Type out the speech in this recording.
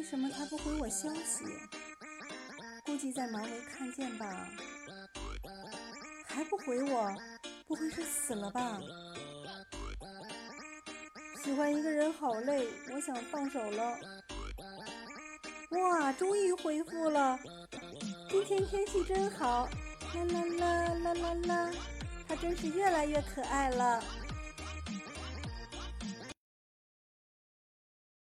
为什么他不回我消息？估计在忙没看见吧。还不回我不会是死了吧？喜欢一个人好累我想放手了。哇终于回复了。今天天气真好。啦啦啦啦啦啦。他真是越来越可爱了。